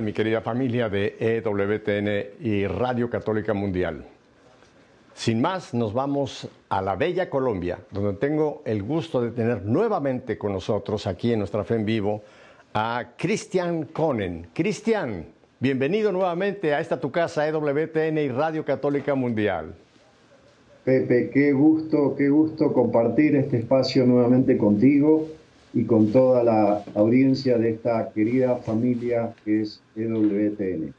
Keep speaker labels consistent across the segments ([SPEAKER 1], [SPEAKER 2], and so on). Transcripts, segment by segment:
[SPEAKER 1] mi querida familia de EWTN y Radio Católica Mundial? Sin más, nos vamos a la bella Colombia, donde tengo el gusto de tener nuevamente con nosotros aquí en nuestra fe en vivo a Cristian Conen. Cristian, bienvenido nuevamente a esta tu casa EWTN y Radio Católica Mundial.
[SPEAKER 2] Pepe, qué gusto, qué gusto compartir este espacio nuevamente contigo y con toda la audiencia de esta querida familia que es EWTN.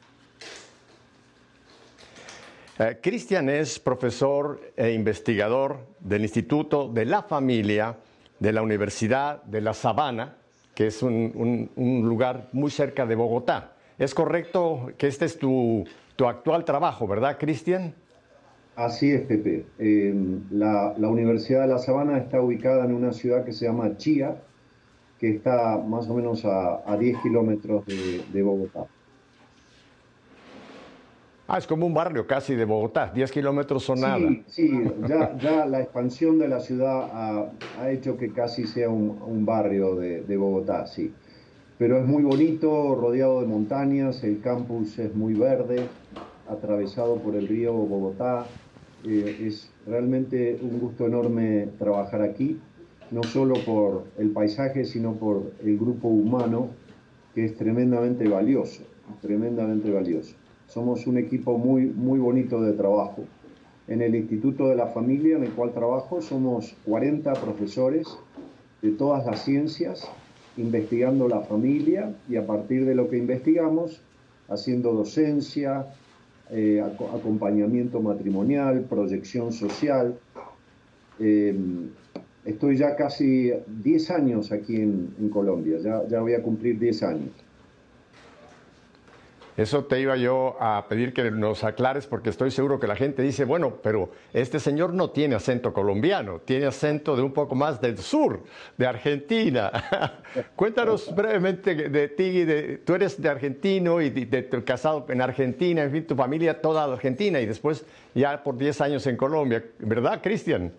[SPEAKER 1] Eh, Cristian es profesor e investigador del Instituto de la Familia de la Universidad de La Sabana, que es un, lugar muy cerca de Bogotá. ¿Es correcto que este es tu, actual trabajo, verdad, Cristian?
[SPEAKER 2] Así es, Pepe. Eh, la, Universidad de La Sabana está ubicada en una ciudad que se llama Chía, que está más o menos a, 10 kilómetros de, Bogotá.
[SPEAKER 1] Ah, es como un barrio casi de Bogotá, 10 kilómetros son nada.
[SPEAKER 2] Sí, ya, la expansión de la ciudad ha, hecho que casi sea un, barrio de, Bogotá, sí. Pero es muy bonito, rodeado de montañas, el campus es muy verde, atravesado por el río Bogotá. Eh, es realmente un gusto enorme trabajar aquí no solo por el paisaje, sino por el grupo humano, que es tremendamente valioso, tremendamente valioso. Somos un equipo muy, muy bonito de trabajo. En el Instituto de la Familia en el cual trabajo somos 40 profesores de todas las ciencias investigando la familia y a partir de lo que investigamos, haciendo docencia, eh, acompañamiento matrimonial, proyección social, eh, Estoy ya casi 10 años aquí en, Colombia, ya, ya voy a cumplir 10 años.
[SPEAKER 1] Eso te iba yo a pedir que nos aclares porque estoy seguro que la gente dice, bueno, pero este señor no tiene acento colombiano, tiene acento de un poco más del sur, de Argentina. Cuéntanos brevemente de ti, de, tú eres de argentino y de, de, casado en Argentina, en fin, tu familia toda argentina y después ya por 10 años en Colombia, ¿verdad, Cristian?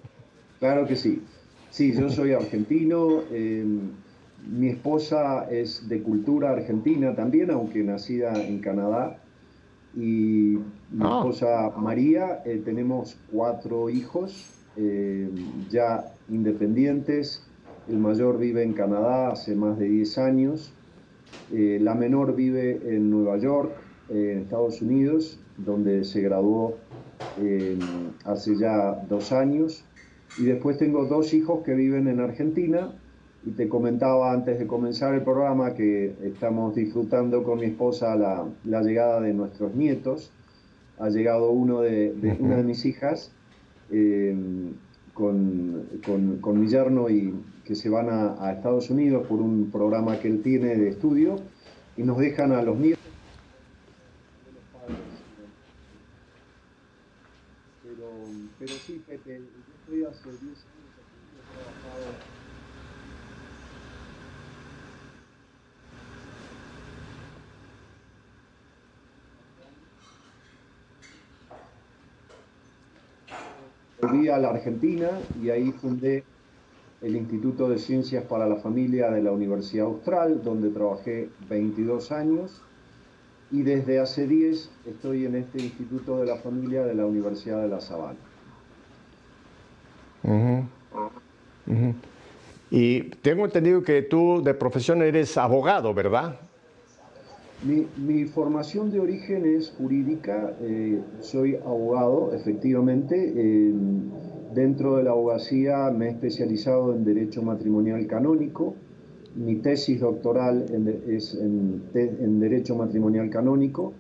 [SPEAKER 2] Claro que sí. Sí, yo soy argentino. Em, mi esposa es de cultura argentina también, aunque nacida en Canadá. Y mi ah. esposa María, eh, tenemos cuatro hijos em, ya independientes. El mayor vive en Canadá hace más de 10 años. Eh, la menor vive en Nueva York, en Estados Unidos, donde se graduó em, hace ya dos años. Y después tengo dos hijos que viven en Argentina. Y te comentaba antes de comenzar el programa que estamos disfrutando con mi esposa la, la llegada de nuestros nietos. Ha llegado uno de, una de mis hijas eh, con, con, con, mi yerno y que se van a, a Estados Unidos por un programa que él tiene de estudio y nos dejan a los nietos pero, pero sí, Pepe, estoy hace 10 años aquí, he trabajado Volví a la Argentina y ahí fundé el Instituto de Ciencias para la Familia de la Universidad Austral, donde trabajé 22 años y desde hace 10 estoy en este Instituto de la Familia de la Universidad de La Sabana.
[SPEAKER 1] Y tengo entendido que tú de profesión eres abogado, ¿verdad?
[SPEAKER 2] Mi, formación de origen es jurídica, eh, soy abogado, efectivamente. dentro de la abogacía me he especializado en derecho matrimonial canónico. Mi tesis doctoral es en Derecho Matrimonial Canónico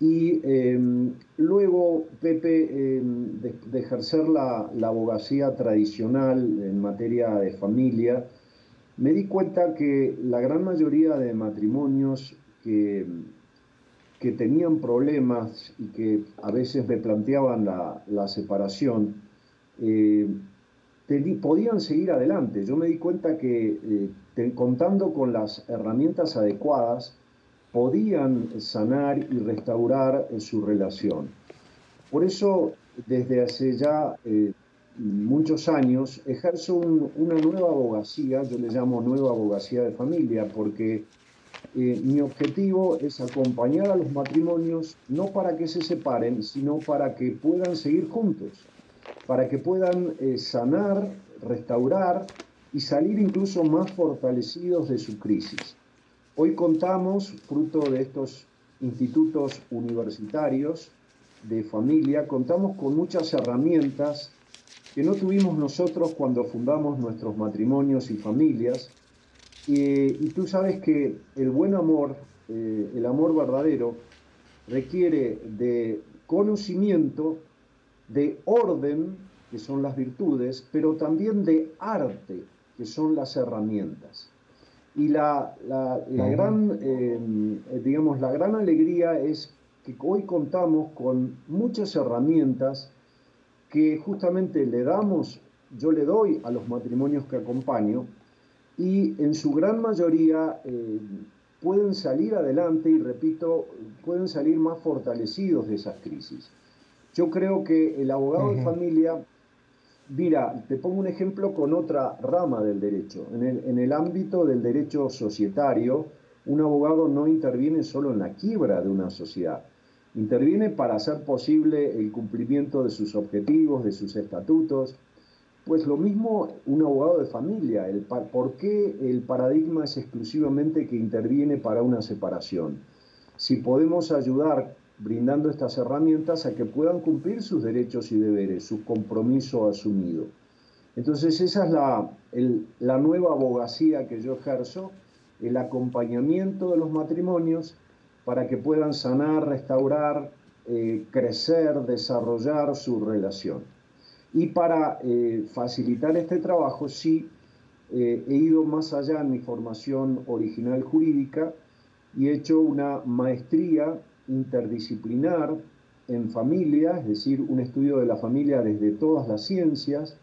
[SPEAKER 2] y em, luego, Pepe, em, de, ejercer la, abogacía tradicional en materia de familia, me di cuenta que la gran mayoría de matrimonios que, que tenían problemas y que a veces me planteaban la, separación, eh, podían seguir adelante. Yo me di cuenta que eh, contando con las herramientas adecuadas, podían sanar y restaurar eh, su relación. Por eso, desde hace ya eh, muchos años, ejerzo una nueva abogacía, yo le llamo nueva abogacía de familia, porque eh, mi objetivo es acompañar a los matrimonios no para que se separen, sino para que puedan seguir juntos, para que puedan sanar, restaurar y salir incluso más fortalecidos de su crisis. Hoy contamos, fruto de estos institutos universitarios de familia, contamos con muchas herramientas que no tuvimos nosotros cuando fundamos nuestros matrimonios y familias. y tú sabes que el buen amor, eh, el amor verdadero, requiere de conocimiento, de orden, que son las virtudes, pero también de arte, que son las herramientas. Y la, gran, eh, digamos, la gran alegría es que hoy contamos con muchas herramientas que justamente le damos, yo le doy a los matrimonios que acompaño, y en su gran mayoría eh, pueden salir adelante y, repito, pueden salir más fortalecidos de esas crisis. Yo creo que el abogado de familia Mira, te pongo un ejemplo con otra rama del derecho. En el, ámbito del derecho societario, un abogado no interviene solo en la quiebra de una sociedad, interviene para hacer posible el cumplimiento de sus objetivos, de sus estatutos. Pues lo mismo un abogado de familia. ¿Por qué el paradigma es exclusivamente que interviene para una separación? Si podemos ayudar brindando estas herramientas a que puedan cumplir sus derechos y deberes, su compromiso asumido. Entonces esa es la, nueva abogacía que yo ejerzo, el acompañamiento de los matrimonios para que puedan sanar, restaurar, eh, crecer, desarrollar su relación. Y para eh, facilitar este trabajo, sí, eh, he ido más allá en mi formación original jurídica y he hecho una maestría interdisciplinar en familia, es decir, un estudio de la familia desde todas las ciencias,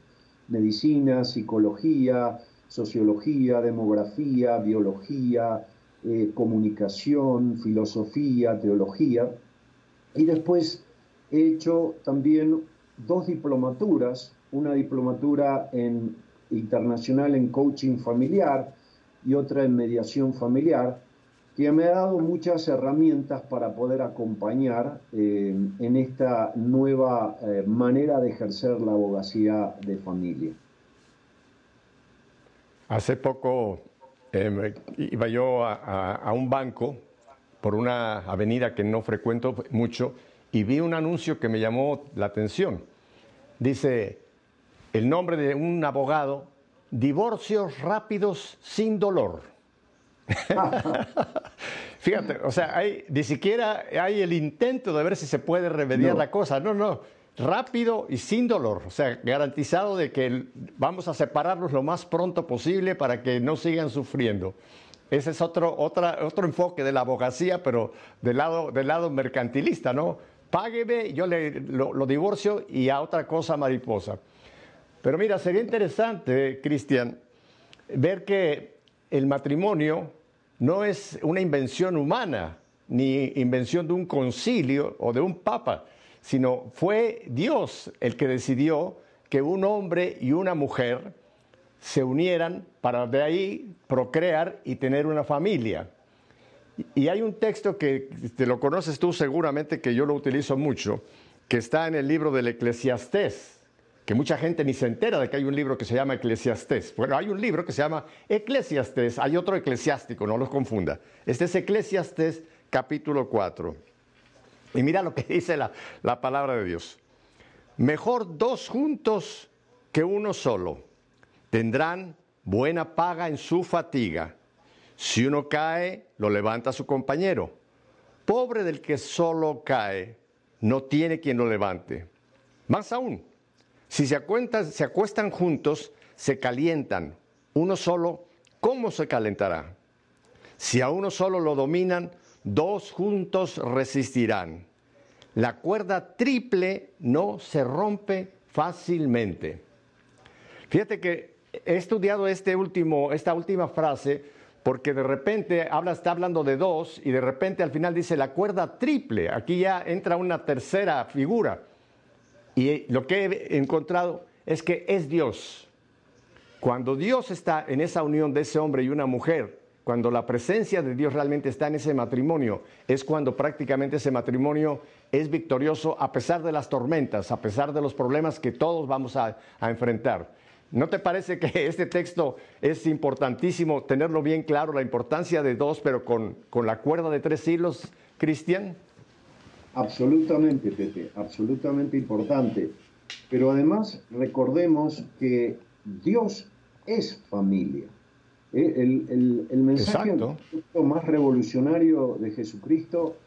[SPEAKER 2] medicina, psicología, sociología, demografía, biología, eh, comunicación, filosofía, teología. Y después he hecho también dos diplomaturas, una diplomatura en, internacional en coaching familiar y otra en mediación familiar, que me ha dado muchas herramientas para poder acompañar eh, en esta nueva eh, manera de ejercer la abogacía de familia.
[SPEAKER 1] Hace poco em, iba yo a, un banco por una avenida que no frecuento mucho y vi un anuncio que me llamó la atención. Dice el nombre de un abogado, divorcios rápidos sin dolor. Fíjate, o sea, hay, ni siquiera hay el intento de ver si se puede remediar la cosa. No, no, rápido y sin dolor. O sea, garantizado de que vamos a separarlos lo más pronto posible para que no sigan sufriendo. Ese es otro, otra, otro enfoque de la abogacía, pero del lado, del lado mercantilista, ¿no? Págueme, yo le, lo, lo divorcio y a otra cosa mariposa. Pero mira, sería interesante, Cristian, ver que el matrimonio no es una invención humana, ni invención de un concilio o de un papa, sino fue Dios el que decidió que un hombre y una mujer se unieran para de ahí procrear y tener una familia. Y hay un texto que te lo conoces tú seguramente, que yo lo utilizo mucho, que está en el libro del Eclesiastés que mucha gente ni se entera de que hay un libro que se llama Eclesiastés. Bueno, hay un libro que se llama Eclesiastés, hay otro eclesiástico, no los confunda. Este es Eclesiastés capítulo 4. Y mira lo que dice la, la palabra de Dios. Mejor dos juntos que uno solo. Tendrán buena paga en su fatiga. Si uno cae, lo levanta su compañero. Pobre del que solo cae, no tiene quien lo levante. Más aún, si se, se acuestan juntos, se calientan. Uno solo, ¿cómo se calentará? Si a uno solo lo dominan, dos juntos resistirán. La cuerda triple no se rompe fácilmente. Fíjate que he estudiado este último, esta última frase porque de repente habla, está hablando de dos y de repente al final dice la cuerda triple. Aquí ya entra una tercera figura. Y lo que he encontrado es que es Dios. Cuando Dios está en esa unión de ese hombre y una mujer, cuando la presencia de Dios realmente está en ese matrimonio, es cuando prácticamente ese matrimonio es victorioso a pesar de las tormentas, a pesar de los problemas que todos vamos a, enfrentar. ¿No te parece que este texto es importantísimo tenerlo bien claro, la importancia de dos, pero con, con la cuerda de tres hilos, Cristian?
[SPEAKER 2] Absolutamente, Pepe, absolutamente importante. Pero además recordemos que Dios es familia. Eh, el, el, mensaje más revolucionario de Jesucristo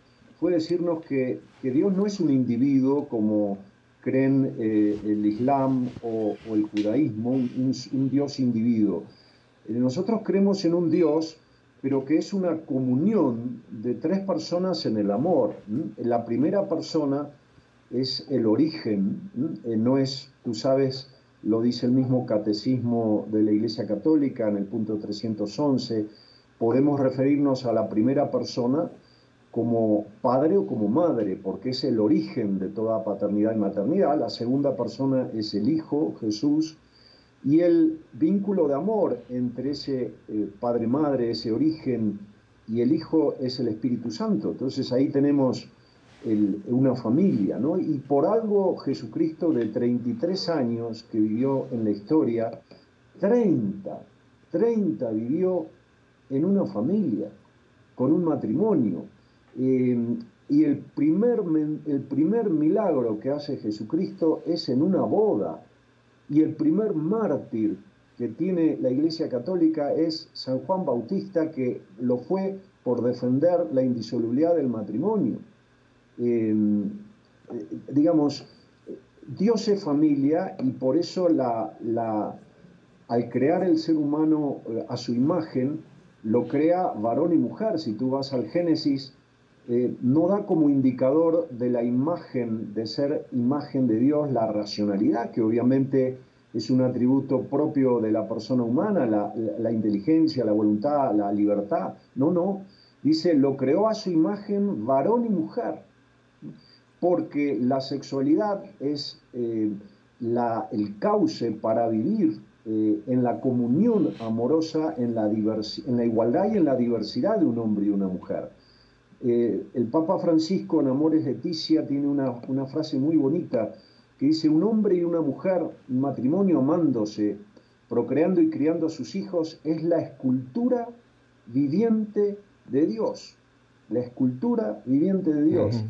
[SPEAKER 2] fue decirnos que, Dios no es un individuo como creen eh, el Islam o, el judaísmo, un, Dios individuo. Eh, nosotros creemos en un Dios, pero que es una comunión de tres personas en el amor. La primera persona es el origen, no es, tú sabes, lo dice el mismo catecismo de la Iglesia Católica en el punto 311, podemos referirnos a la primera persona como padre o como madre, porque es el origen de toda paternidad y maternidad. La segunda persona es el Hijo, Jesús, y el vínculo de amor entre ese eh, padre-madre, ese origen, y el Hijo es el Espíritu Santo. Entonces ahí tenemos una familia, ¿no? Y por algo Jesucristo de 33 años que vivió en la historia, 30, 30 vivió en una familia, con un matrimonio. Eh, y el primer, el primer milagro que hace Jesucristo es en una boda. Y el primer mártir que tiene la Iglesia Católica es San Juan Bautista, que lo fue por defender la indisolubilidad del matrimonio. Em, eh, digamos, Dios es familia y por eso la, la, al crear el ser humano eh, a su imagen, lo crea varón y mujer. Si tú vas al Génesis, eh, no da como indicador de la imagen, de ser imagen de Dios, la racionalidad, que obviamente es un atributo propio de la persona humana, la, inteligencia, la voluntad, la libertad. No, no. Dice, lo creó a su imagen varón y mujer porque la sexualidad es eh, el cauce para vivir eh, en la comunión amorosa, en la, igualdad y en la diversidad de un hombre y una mujer. Eh, el Papa Francisco en Amores Leticia tiene una, una frase muy bonita que dice, un hombre y una mujer, un matrimonio amándose, procreando y criando a sus hijos, es la escultura viviente de Dios. La escultura viviente de Dios.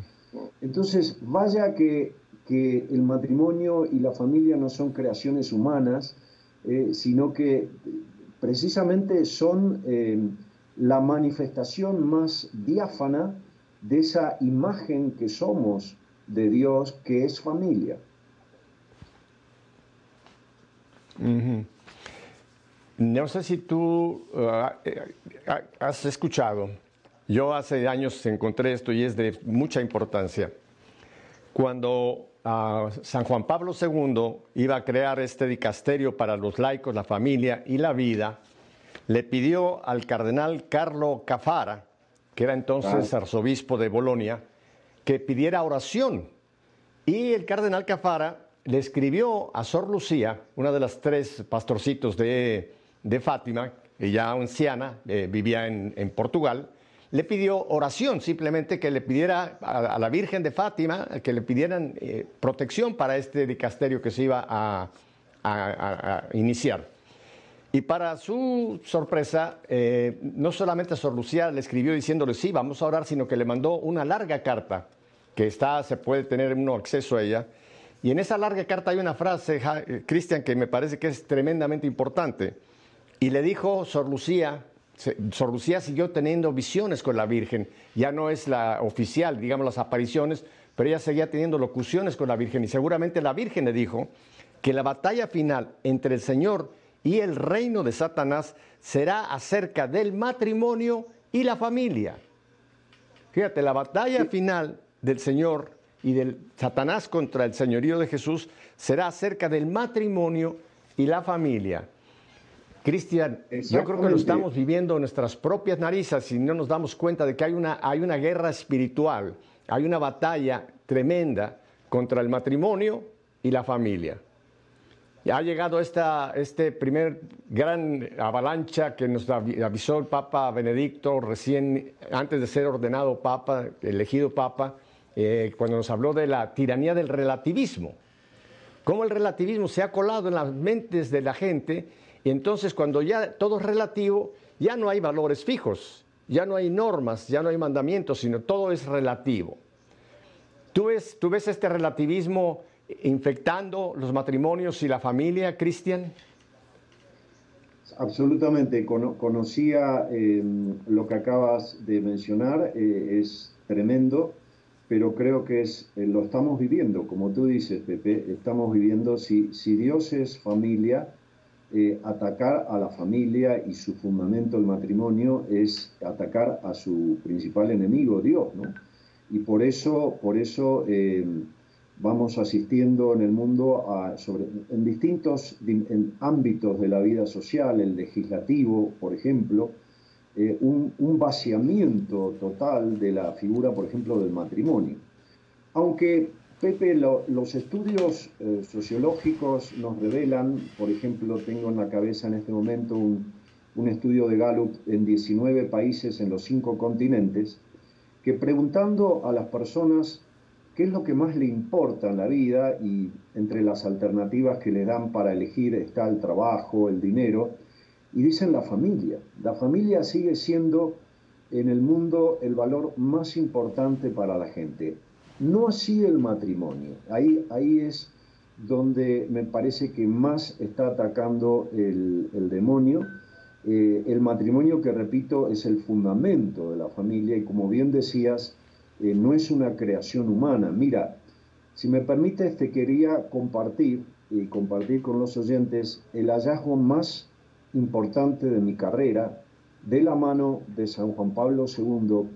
[SPEAKER 2] Entonces, vaya que, el matrimonio y la familia no son creaciones humanas, eh, sino que precisamente son eh, la manifestación más diáfana de esa imagen que somos de Dios, que es familia.
[SPEAKER 1] No sé si tú uh, eh, has escuchado yo hace años encontré esto y es de mucha importancia. Cuando ah, San Juan Pablo II iba a crear este dicasterio para los laicos, la familia y la vida, le pidió al cardenal Carlo Cafara, que era entonces arzobispo de Bolonia, que pidiera oración. Y el cardenal Cafara le escribió a Sor Lucía, una de las tres pastorcitos de, Fátima, ella anciana, eh, vivía en, en Portugal, le pidió oración, simplemente que le pidiera a, la Virgen de Fátima, que le pidieran eh, protección para este dicasterio que se iba a, iniciar. Y para su sorpresa, eh, no solamente Sor Lucía le escribió diciéndole sí, vamos a orar, sino que le mandó una larga carta, que está, se puede tener uno acceso a ella. Y en esa larga carta hay una frase, eh, Cristian, que me parece que es tremendamente importante. Y le dijo Sor Lucía, Sor Lucía siguió teniendo visiones con la Virgen, ya no es la oficial, digamos, las apariciones, pero ella seguía teniendo locuciones con la Virgen y seguramente la Virgen le dijo que la batalla final entre el Señor y el reino de Satanás será acerca del matrimonio y la familia. Fíjate, la batalla final del Señor y del Satanás contra el señorío de Jesús será acerca del matrimonio y la familia. Cristian, yo creo que lo estamos viviendo en nuestras propias narices y no nos damos cuenta de que hay una, hay una guerra espiritual, hay una batalla tremenda contra el matrimonio y la familia. Ha llegado esta este primer gran avalancha que nos avisó el Papa Benedicto recién antes de ser ordenado Papa, elegido Papa, eh, cuando nos habló de la tiranía del relativismo. Cómo el relativismo se ha colado en las mentes de la gente y entonces cuando ya todo es relativo, ya no hay valores fijos, ya no hay normas, ya no hay mandamientos, sino todo es relativo. ¿Tú ves, tú ves este relativismo infectando los matrimonios y la familia, Cristian?
[SPEAKER 2] Absolutamente, conocía eh, lo que acabas de mencionar, eh, es tremendo, pero creo que es, eh, lo estamos viviendo, como tú dices, Pepe, estamos viviendo, si, si Dios es familia, atacar a la familia y su fundamento, el matrimonio, es atacar a su principal enemigo, Dios, ¿no? Y por eso, por eso vamos asistiendo en el mundo en distintos ámbitos de la vida social, el legislativo, por ejemplo, eh, un, vaciamiento total de la figura, por ejemplo, del matrimonio. Aunque, Pepe, los estudios eh, sociológicos nos revelan, por ejemplo, tengo en la cabeza en este momento un, un estudio de Gallup en 19 países en los cinco continentes, que preguntando a las personas es lo que más le importa en la vida y entre las alternativas que le dan para elegir está el trabajo, el dinero, y dicen la familia. La familia sigue siendo en el mundo el valor más importante para la gente. No así el matrimonio. Ahí, ahí es donde me parece que más está atacando el, demonio. Eh, el matrimonio, que repito, es el fundamento de la familia y como bien decías, eh, no es una creación humana. Mira, si me permites, te quería compartir y compartir con los oyentes el hallazgo más importante de mi carrera de la mano de San Juan Pablo II,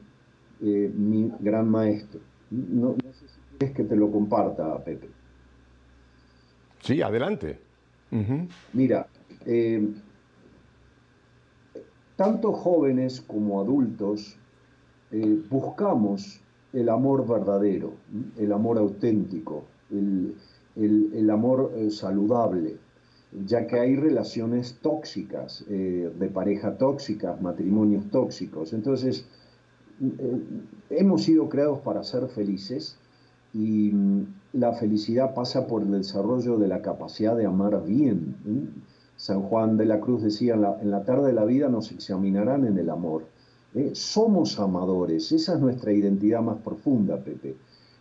[SPEAKER 2] eh, mi gran maestro. No, sé si quieres que te lo comparta, Pepe.
[SPEAKER 1] Sí, adelante.
[SPEAKER 2] Mira, eh, tanto jóvenes como adultos buscamos el amor verdadero, el amor auténtico, el, amor eh, saludable, ya que hay relaciones tóxicas, eh, de pareja tóxica, matrimonios tóxicos. Entonces, eh, hemos sido creados para ser felices y mm, la felicidad pasa por el desarrollo de la capacidad de amar bien. San Juan de la Cruz decía, en la tarde de la vida nos examinarán en el amor. Eh, somos amadores, esa es nuestra identidad más profunda, Pepe.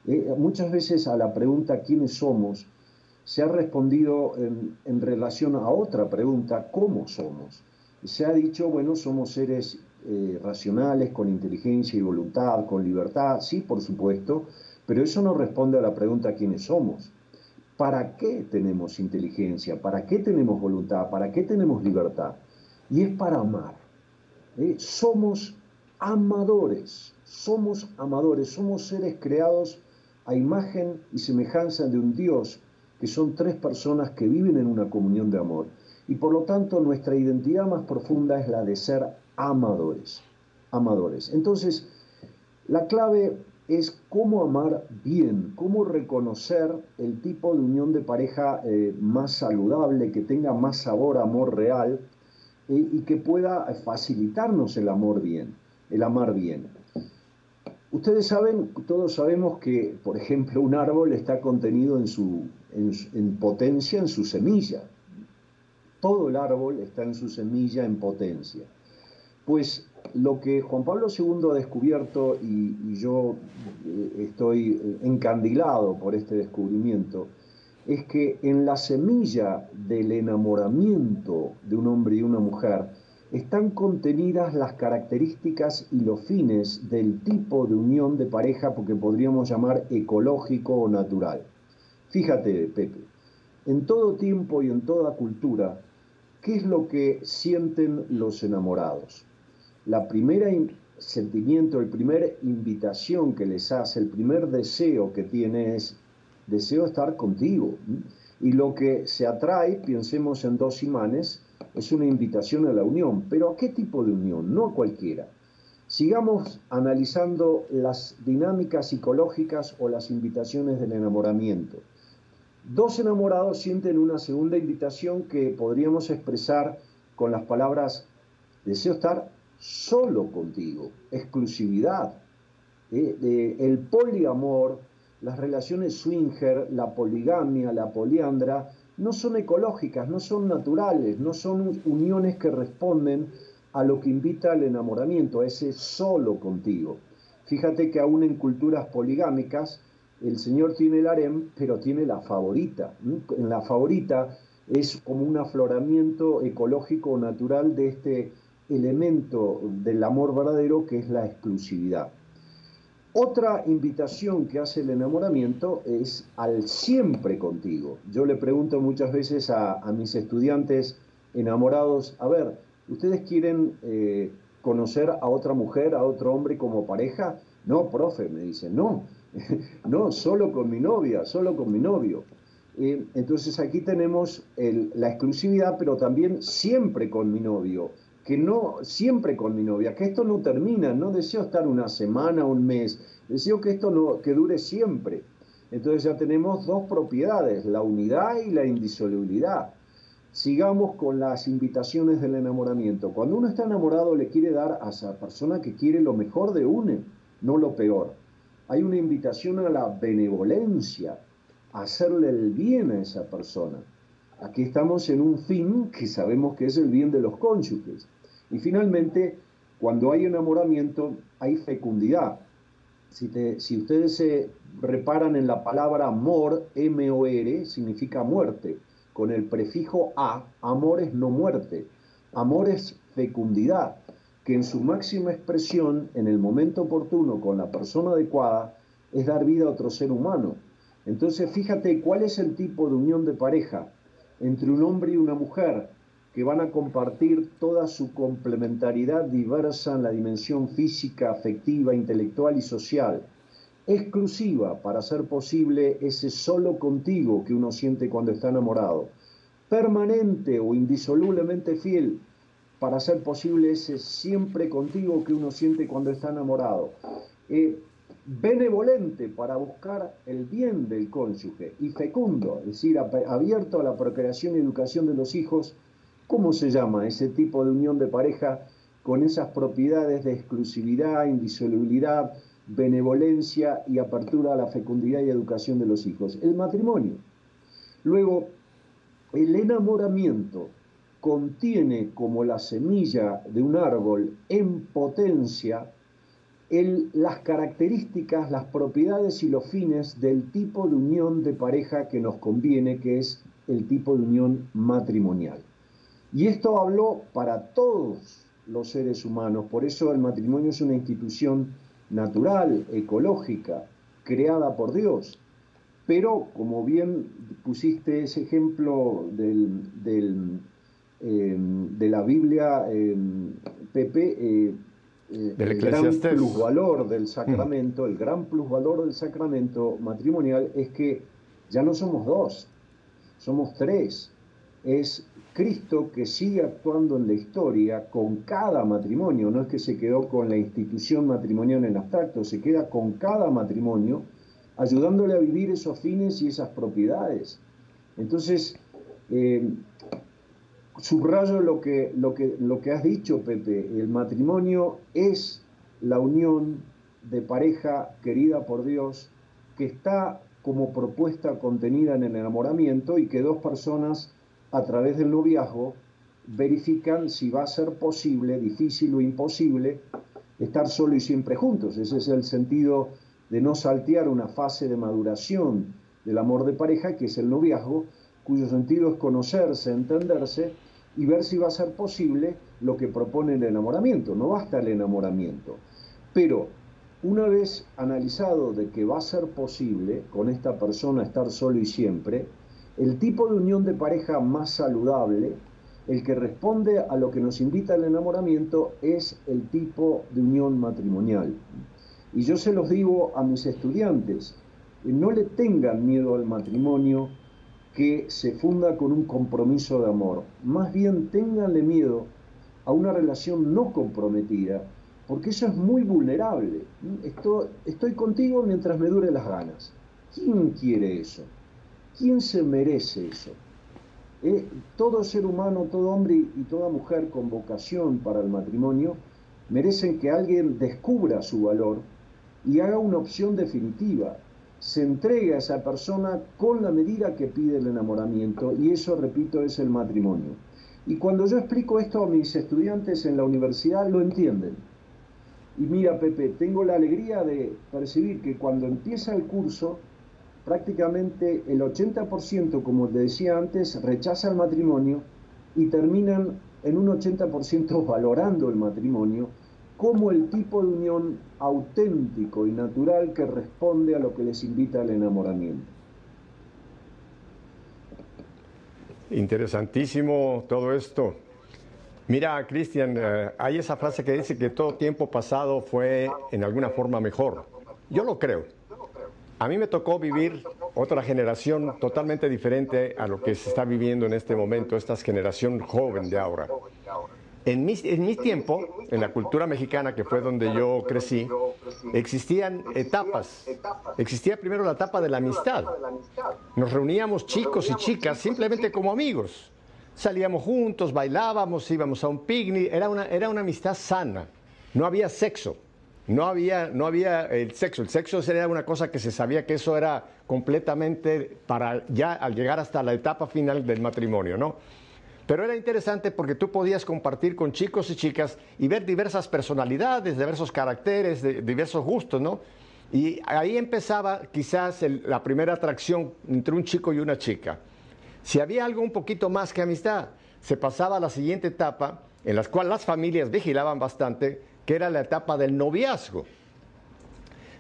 [SPEAKER 2] Eh, muchas veces a la pregunta ¿quiénes somos? se ha respondido en, relación a otra pregunta, ¿cómo somos? Se ha dicho, bueno, somos seres eh, racionales, con inteligencia y voluntad, con libertad, sí, por supuesto, pero eso no responde a la pregunta ¿quiénes somos? ¿Para qué tenemos inteligencia? ¿Para qué tenemos voluntad? ¿Para qué tenemos libertad? Y es para amar. somos amadores, somos amadores, somos seres creados a imagen y semejanza de un Dios, que son tres personas que viven en una comunión de amor. Y por lo tanto nuestra identidad más profunda es la de ser amadores, amadores. Entonces, la clave es cómo amar bien, cómo reconocer el tipo de unión de pareja eh, más saludable, que tenga más sabor, amor real, eh, y que pueda facilitarnos el amor bien el amar bien. Ustedes saben, todos sabemos que, por ejemplo, un árbol está contenido en, su, en, potencia en su semilla. Todo el árbol está en su semilla en potencia. Pues lo que Juan Pablo II ha descubierto, y, yo eh, estoy encandilado por este descubrimiento, es que en la semilla del enamoramiento de un hombre y una mujer están contenidas las características y los fines del tipo de unión de pareja porque podríamos llamar ecológico o natural. Fíjate, Pepe, en todo tiempo y en toda cultura, ¿qué es lo que sienten los enamorados? La primera sentimiento, el primer invitación que les hace, el primer deseo que tiene es, deseo estar contigo. Y lo que se atrae, pensemos en dos imanes, es una invitación a la unión, pero ¿a qué tipo de unión? No a cualquiera. Sigamos analizando las dinámicas psicológicas o las invitaciones del enamoramiento. Dos enamorados sienten una segunda invitación que podríamos expresar con las palabras, deseo estar solo contigo, exclusividad. ¿eh? el poliamor, las relaciones swinger, la poligamia, la poliandra, no son ecológicas, no son naturales, no son uniones que responden a lo que invita al enamoramiento, a ese solo contigo. Fíjate que aún en culturas poligámicas, el Señor tiene el harem, pero tiene la favorita. En la favorita es como un afloramiento ecológico natural de este elemento del amor verdadero que es la exclusividad. Otra invitación que hace el enamoramiento es al siempre contigo. Yo le pregunto muchas veces a, mis estudiantes enamorados, a ver, ¿ustedes quieren eh, conocer a otra mujer, a otro hombre como pareja? No, profe, me dicen, no, no, solo con mi novia, solo con mi novio. Eh, entonces aquí tenemos la exclusividad, pero también siempre con mi novio que no siempre con mi novia, que esto no termina, no deseo estar una semana, un mes, deseo que esto no, que dure siempre. Entonces ya tenemos dos propiedades, la unidad y la indisolubilidad. Sigamos con las invitaciones del enamoramiento. Cuando uno está enamorado le quiere dar a esa persona que quiere lo mejor de uno, no lo peor. Hay una invitación a la benevolencia, a hacerle el bien a esa persona. Aquí estamos en un fin que sabemos que es el bien de los cónyuges. Y finalmente, cuando hay enamoramiento, hay fecundidad. Si, ustedes se reparan en la palabra amor, M-O-R, significa muerte. Con el prefijo A, amor es no muerte. Amor es fecundidad, que en su máxima expresión, en el momento oportuno, con la persona adecuada, es dar vida a otro ser humano. Entonces, fíjate cuál es el tipo de unión de pareja entre un hombre y una mujer que van a compartir toda su complementariedad diversa en la dimensión física, afectiva, intelectual y social, exclusiva para hacer posible ese solo contigo que uno siente cuando está enamorado, permanente o indisolublemente fiel para hacer posible ese siempre contigo que uno siente cuando está enamorado. Eh, benevolente para buscar el bien del cónyuge. Y fecundo, es decir, abierto a la procreación y educación de los hijos ¿Cómo se llama ese tipo de unión de pareja con esas propiedades de exclusividad, indisolubilidad, benevolencia y apertura a la fecundidad y educación de los hijos? El matrimonio. Luego, el enamoramiento contiene como la semilla de un árbol en potencia las características, las propiedades y los fines del tipo de unión de pareja que nos conviene, que es el tipo de unión matrimonial. Y esto habló para todos los seres humanos, por eso el matrimonio es una institución natural, ecológica, creada por Dios. Pero, como bien pusiste ese ejemplo del, eh, de la Biblia, eh, Pepe, eh, el gran plusvalor del sacramento, el gran plusvalor del sacramento matrimonial es que ya no somos dos, somos tres. Es Cristo que sigue actuando en la historia con cada matrimonio, no es que se quedó con la institución matrimonial en abstracto, se queda con cada matrimonio, ayudándole a vivir esos fines y esas propiedades. Entonces, eh, subrayo lo que, lo, que, lo que has dicho, Pepe, el matrimonio es la unión de pareja querida por Dios que está como propuesta contenida en el enamoramiento y que dos personas a través del noviazgo verifican si va a ser posible, difícil o imposible, estar solo y siempre juntos. Ese es el sentido de no saltear una fase de maduración del amor de pareja, que es el noviazgo, cuyo sentido es conocerse, entenderse y ver si va a ser posible lo que propone el enamoramiento. No basta el enamoramiento. Pero una vez analizado de que va a ser posible con esta persona estar solo y siempre, el tipo de unión de pareja más saludable, el que responde a lo que nos invita al enamoramiento, es el tipo de unión matrimonial. Y yo se los digo a mis estudiantes, no le tengan miedo al matrimonio que se funda con un compromiso de amor. Más bien ténganle miedo a una relación no comprometida, porque eso es muy vulnerable. Estoy, estoy contigo mientras me dure las ganas. ¿Quién quiere eso? ¿Quién se merece eso? Eh, todo ser humano, todo hombre y toda mujer con vocación para el matrimonio merecen que alguien descubra su valor y haga una opción definitiva. Se entregue a esa persona con la medida que pide el enamoramiento y eso, repito, es el matrimonio. Y cuando yo explico esto a mis estudiantes en la universidad, lo entienden. Y mira, Pepe, tengo la alegría de percibir que cuando empieza el curso, prácticamente el 80%, como te decía antes, rechaza el matrimonio y terminan en un 80% valorando el matrimonio como el tipo de unión auténtico y natural que responde a lo que les invita al enamoramiento.
[SPEAKER 1] Interesantísimo todo esto. Mira, Cristian, eh, hay esa frase que dice que todo tiempo pasado fue en alguna forma mejor. Yo lo creo. A mí me tocó vivir otra generación totalmente diferente a lo que se está viviendo en este momento, esta generación joven de ahora. En mi, en tiempo, en la cultura mexicana, que fue donde yo crecí, existían etapas. Existía primero la etapa de la amistad. Nos reuníamos chicos y chicas simplemente como amigos. Salíamos juntos, bailábamos, íbamos a un picnic. Era una amistad sana. No había sexo. No había, no había el sexo. El sexo era una cosa que se sabía que eso era completamente para ya al llegar hasta la etapa final del matrimonio, ¿no? Pero era interesante porque tú podías compartir con chicos y chicas y ver diversas personalidades, diversos caracteres, diversos gustos, ¿no? Y ahí empezaba quizás la primera atracción entre un chico y una chica. Si había algo un poquito más que amistad, se pasaba a la siguiente etapa, en la cual las familias vigilaban bastante, que era la etapa del noviazgo.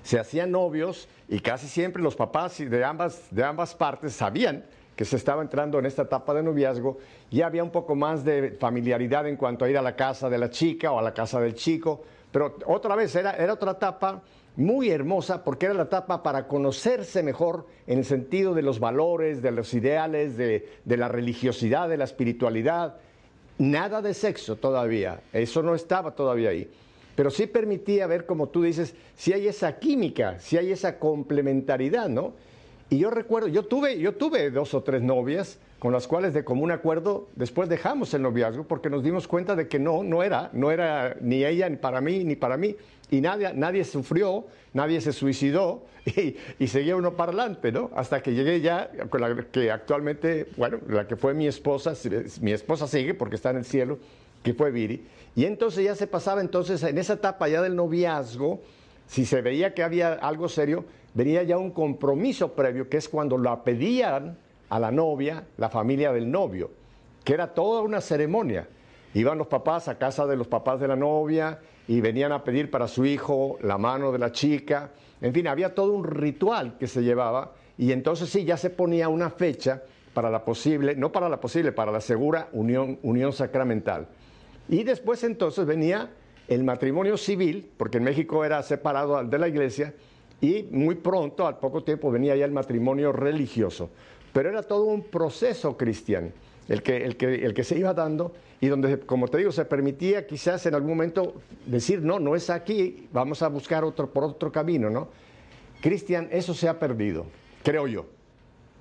[SPEAKER 1] Se hacían novios y casi siempre los papás de ambas, de ambas partes sabían que se estaba entrando en esta etapa de noviazgo y había un poco más de familiaridad en cuanto a ir a la casa de la chica o a la casa del chico, pero otra vez era, era otra etapa muy hermosa porque era la etapa para conocerse mejor en el sentido de los valores, de los ideales, de, de la religiosidad, de la espiritualidad. Nada de sexo todavía, eso no estaba todavía ahí pero sí permitía ver, como tú dices, si hay esa química, si hay esa complementariedad, ¿no? Y yo recuerdo, yo tuve, yo tuve dos o tres novias con las cuales de común acuerdo después dejamos el noviazgo porque nos dimos cuenta de que no, no era, no era ni ella ni para mí ni para mí. Y nadie, nadie sufrió, nadie se suicidó y, y seguía uno para adelante, ¿no? Hasta que llegué ya con la que actualmente, bueno, la que fue mi esposa, mi esposa sigue porque está en el cielo, que fue Viri. Y entonces ya se pasaba entonces en esa etapa ya del noviazgo, si se veía que había algo serio, venía ya un compromiso previo, que es cuando la pedían a la novia, la familia del novio, que era toda una ceremonia. Iban los papás a casa de los papás de la novia y venían a pedir para su hijo la mano de la chica. En fin, había todo un ritual que se llevaba y entonces sí, ya se ponía una fecha para la posible, no para la posible, para la segura unión, unión sacramental. Y después entonces venía el matrimonio civil, porque en México era separado de la iglesia, y muy pronto, al poco tiempo, venía ya el matrimonio religioso. Pero era todo un proceso cristiano el que, el que, el que se iba dando y donde, como te digo, se permitía quizás en algún momento decir, no, no es aquí, vamos a buscar otro, por otro camino, ¿no? Cristian, eso se ha perdido, creo yo.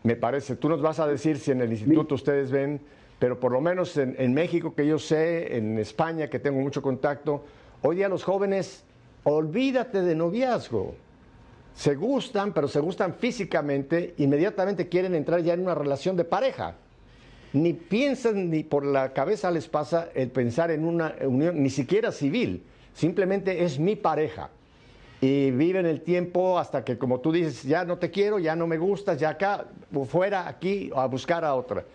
[SPEAKER 1] Me parece, tú nos vas a decir si en el instituto ustedes ven pero por lo menos en, México, que yo sé, en España, que tengo mucho contacto, hoy día los jóvenes, olvídate de noviazgo. Se gustan, pero se gustan físicamente, inmediatamente quieren entrar ya en una relación de pareja. Ni piensan, ni por la cabeza les pasa el pensar en una unión, ni siquiera civil, simplemente es mi pareja. Y viven el tiempo hasta que, como tú dices, ya no te quiero, ya no me gustas, ya acá, fuera, aquí, a buscar a otra.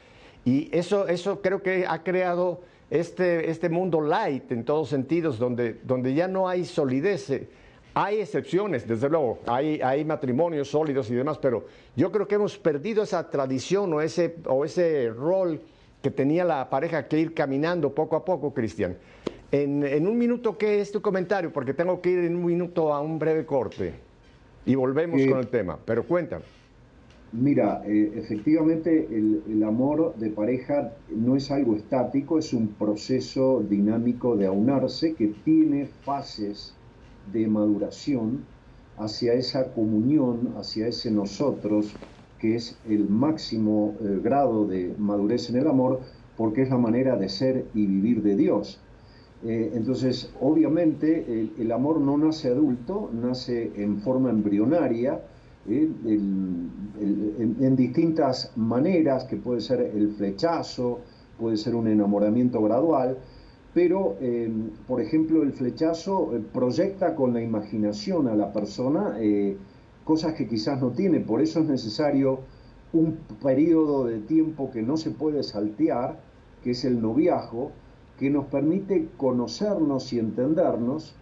[SPEAKER 1] Y eso, eso creo que ha creado este, este mundo light en todos sentidos, donde, donde ya no hay solidez. Hay excepciones, desde luego, hay, hay matrimonios sólidos y demás, pero yo creo que hemos perdido esa tradición o ese, o ese rol que tenía la pareja que ir caminando poco a poco, Cristian. En, en, un minuto, ¿qué es tu comentario? Porque tengo que ir en un minuto a un breve corte y volvemos con el tema, pero cuéntame.
[SPEAKER 2] Mira, eh, efectivamente el, amor de pareja no es algo estático, es un proceso dinámico de aunarse que tiene fases de maduración hacia esa comunión, hacia ese nosotros, que es el máximo eh, grado de madurez en el amor, porque es la manera de ser y vivir de Dios. Eh, entonces, obviamente, el, amor no nace adulto, nace en forma embrionaria, eh, en, distintas maneras, que puede ser el flechazo, puede ser un enamoramiento gradual, pero, por ejemplo, el flechazo proyecta con la imaginación a la persona cosas que quizás no tiene. Por eso es necesario un periodo de tiempo que no se puede saltear, que es el noviazgo, que nos permite conocernos y entendernos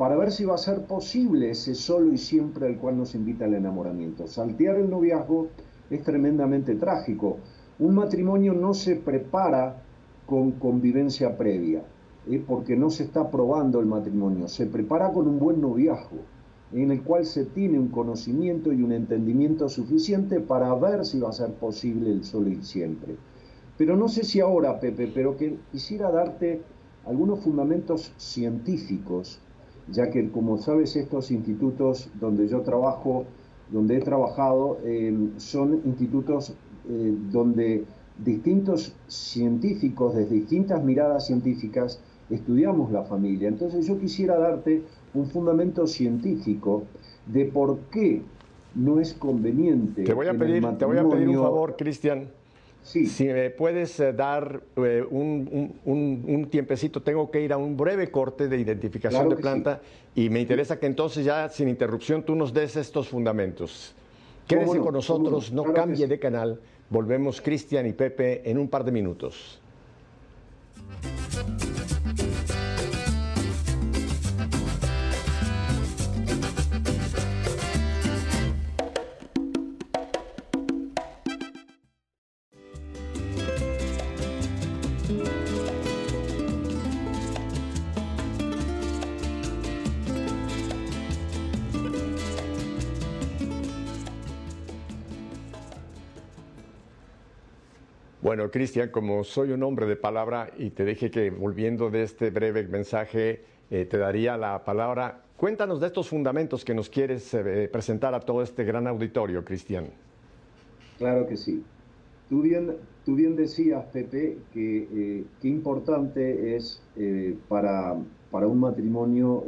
[SPEAKER 2] para ver si va a ser posible ese solo y siempre al cual nos invita el enamoramiento. Saltear el noviazgo es tremendamente trágico. Un matrimonio no se prepara con convivencia previa, ¿eh? porque no se está probando el matrimonio, se prepara con un buen noviazgo en el cual se tiene un conocimiento y un entendimiento suficiente para ver si va a ser posible el solo y siempre. Pero no sé si ahora, Pepe, pero que quisiera darte algunos fundamentos científicos, ya que como sabes estos institutos donde yo trabajo, donde he trabajado, eh, son institutos eh, donde distintos científicos, desde distintas miradas científicas, estudiamos la familia. Entonces yo quisiera darte un fundamento científico de por qué no es conveniente.
[SPEAKER 1] Te voy a, pedir, te voy a pedir un favor, Cristian. Sí. Si me puedes eh, dar eh, un, tiempecito, tengo que ir a un breve corte de identificación de planta y me interesa que entonces ya sin interrupción tú nos des estos fundamentos. Quédese con nosotros, no cambie de canal. Volvemos Cristian y Pepe en un par de minutos. Bueno, Cristian, como soy un hombre de palabra y te dije que volviendo de este breve mensaje eh, te daría la palabra, cuéntanos de estos fundamentos que nos quieres eh, presentar a todo este gran auditorio, Cristian.
[SPEAKER 2] Claro que sí. Tú bien, tú bien decías, Pepe, que eh, qué importante es para, para, un matrimonio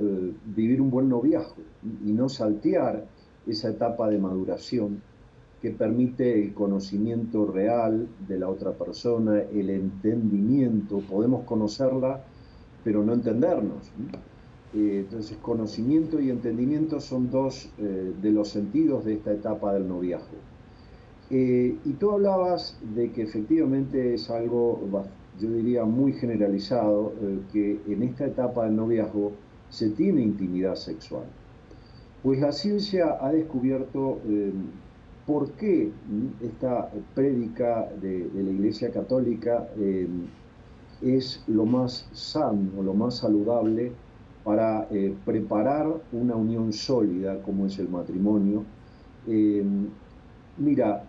[SPEAKER 2] vivir un buen noviazgo y no saltear esa etapa de maduración que permite el conocimiento real de la otra persona, el entendimiento. Podemos conocerla, pero no entendernos. Eh, entonces, conocimiento y entendimiento son dos eh, de los sentidos de esta etapa del noviazgo. Eh, y tú hablabas de que efectivamente es algo, yo diría, muy generalizado, que en esta etapa del noviazgo se tiene intimidad sexual. Pues la ciencia ha descubierto por qué esta prédica de, la Iglesia Católica eh, es lo más sano, lo más saludable para eh, preparar una unión sólida como es el matrimonio. Eh, mira,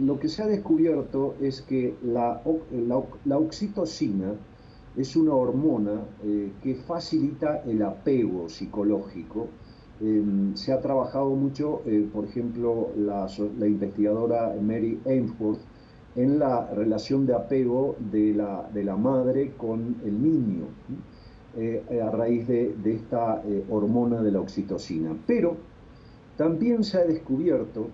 [SPEAKER 2] lo que se ha descubierto es que la, la oxitocina es una hormona que facilita el apego psicológico Em, se ha trabajado mucho, eh, por ejemplo, la, investigadora Mary Ainsworth en la relación de apego de la, madre con el niño, eh, a raíz de, esta eh, hormona de la oxitocina. Pero también se ha descubierto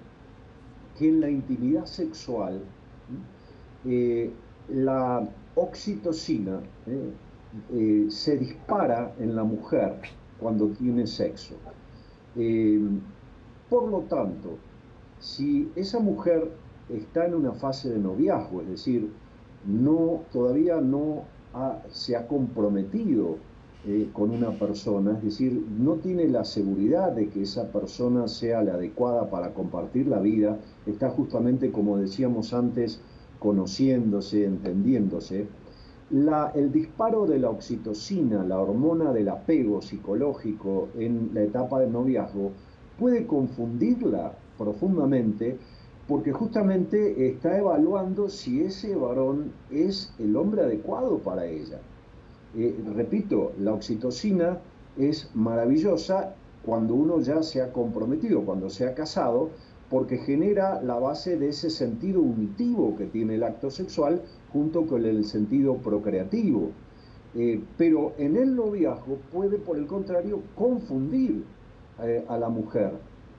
[SPEAKER 2] que en la intimidad sexual la oxitocina se dispara en la mujer cuando tiene sexo. Eh, por lo tanto, si esa mujer está en una fase de noviazgo, es decir, no, todavía no se ha comprometido eh, con una persona, es decir, no tiene la seguridad de que esa persona sea la adecuada para compartir la vida, está justamente, como decíamos antes, conociéndose, entendiéndose, el disparo de la oxitocina, la hormona del apego psicológico en la etapa del noviazgo, puede confundirla profundamente porque justamente está evaluando si ese varón es el hombre adecuado para ella. Eh, repito, la oxitocina es maravillosa cuando uno ya se ha comprometido, cuando se ha casado, porque genera la base de ese sentido unitivo que tiene el acto sexual junto con el sentido procreativo. Eh, pero en el noviazgo puede, por el contrario, confundir eh, a la mujer,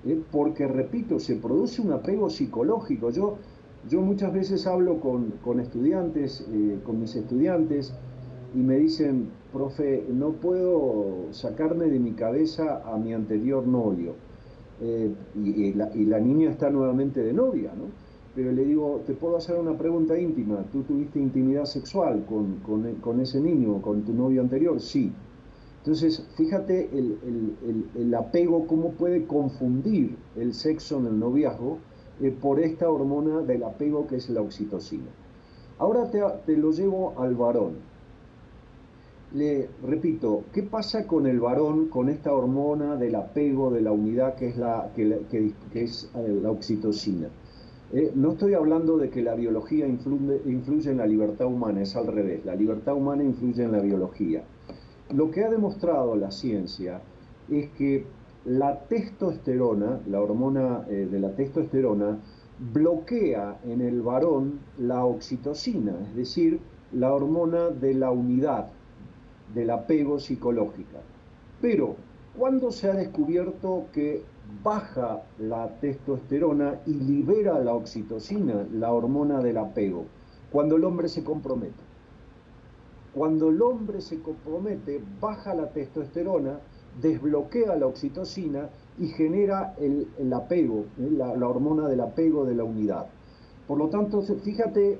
[SPEAKER 2] eh, porque, repito, se produce un apego psicológico. Yo, yo muchas veces hablo con, con estudiantes, con mis estudiantes, y me dicen, profe, no puedo sacarme de mi cabeza a mi anterior novio. y, la, niña está nuevamente de novia, ¿no? Pero le digo, te puedo hacer una pregunta íntima. ¿Tú tuviste intimidad sexual con, con, con ese niño, con tu novio anterior? Sí. Entonces, fíjate el, apego, cómo puede confundir el sexo en el noviazgo eh, por esta hormona del apego que es la oxitocina. Ahora te, lo llevo al varón. Le repito, ¿qué pasa con el varón con esta hormona del apego, de la unidad que es la, que, es eh, la oxitocina? Eh, no estoy hablando de que la biología influye en la libertad humana, es al revés, la libertad humana influye en la biología. Lo que ha demostrado la ciencia es que la testosterona, la hormona eh, de la testosterona, bloquea en el varón la oxitocina, es decir, la hormona de la unidad, del apego psicológica. Pero, ¿cuándo se ha descubierto que baja la testosterona y libera la oxitocina, la hormona del apego? Cuando el hombre se compromete. Cuando el hombre se compromete, baja la testosterona, desbloquea la oxitocina y genera el, apego, ¿eh? la, hormona del apego de la unidad. Por lo tanto, fíjate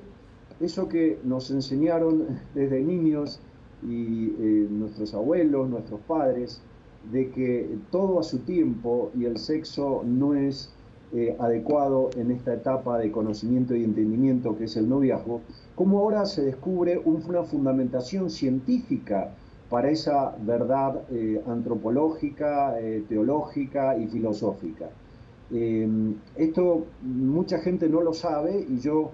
[SPEAKER 2] eso que nos enseñaron desde niños y eh, nuestros abuelos, nuestros padres, de que todo a su tiempo y el sexo no es eh, adecuado en esta etapa de conocimiento y entendimiento que es el noviazgo, como ahora se descubre una fundamentación científica para esa verdad eh, antropológica, eh, teológica y filosófica. esto mucha gente no lo sabe y yo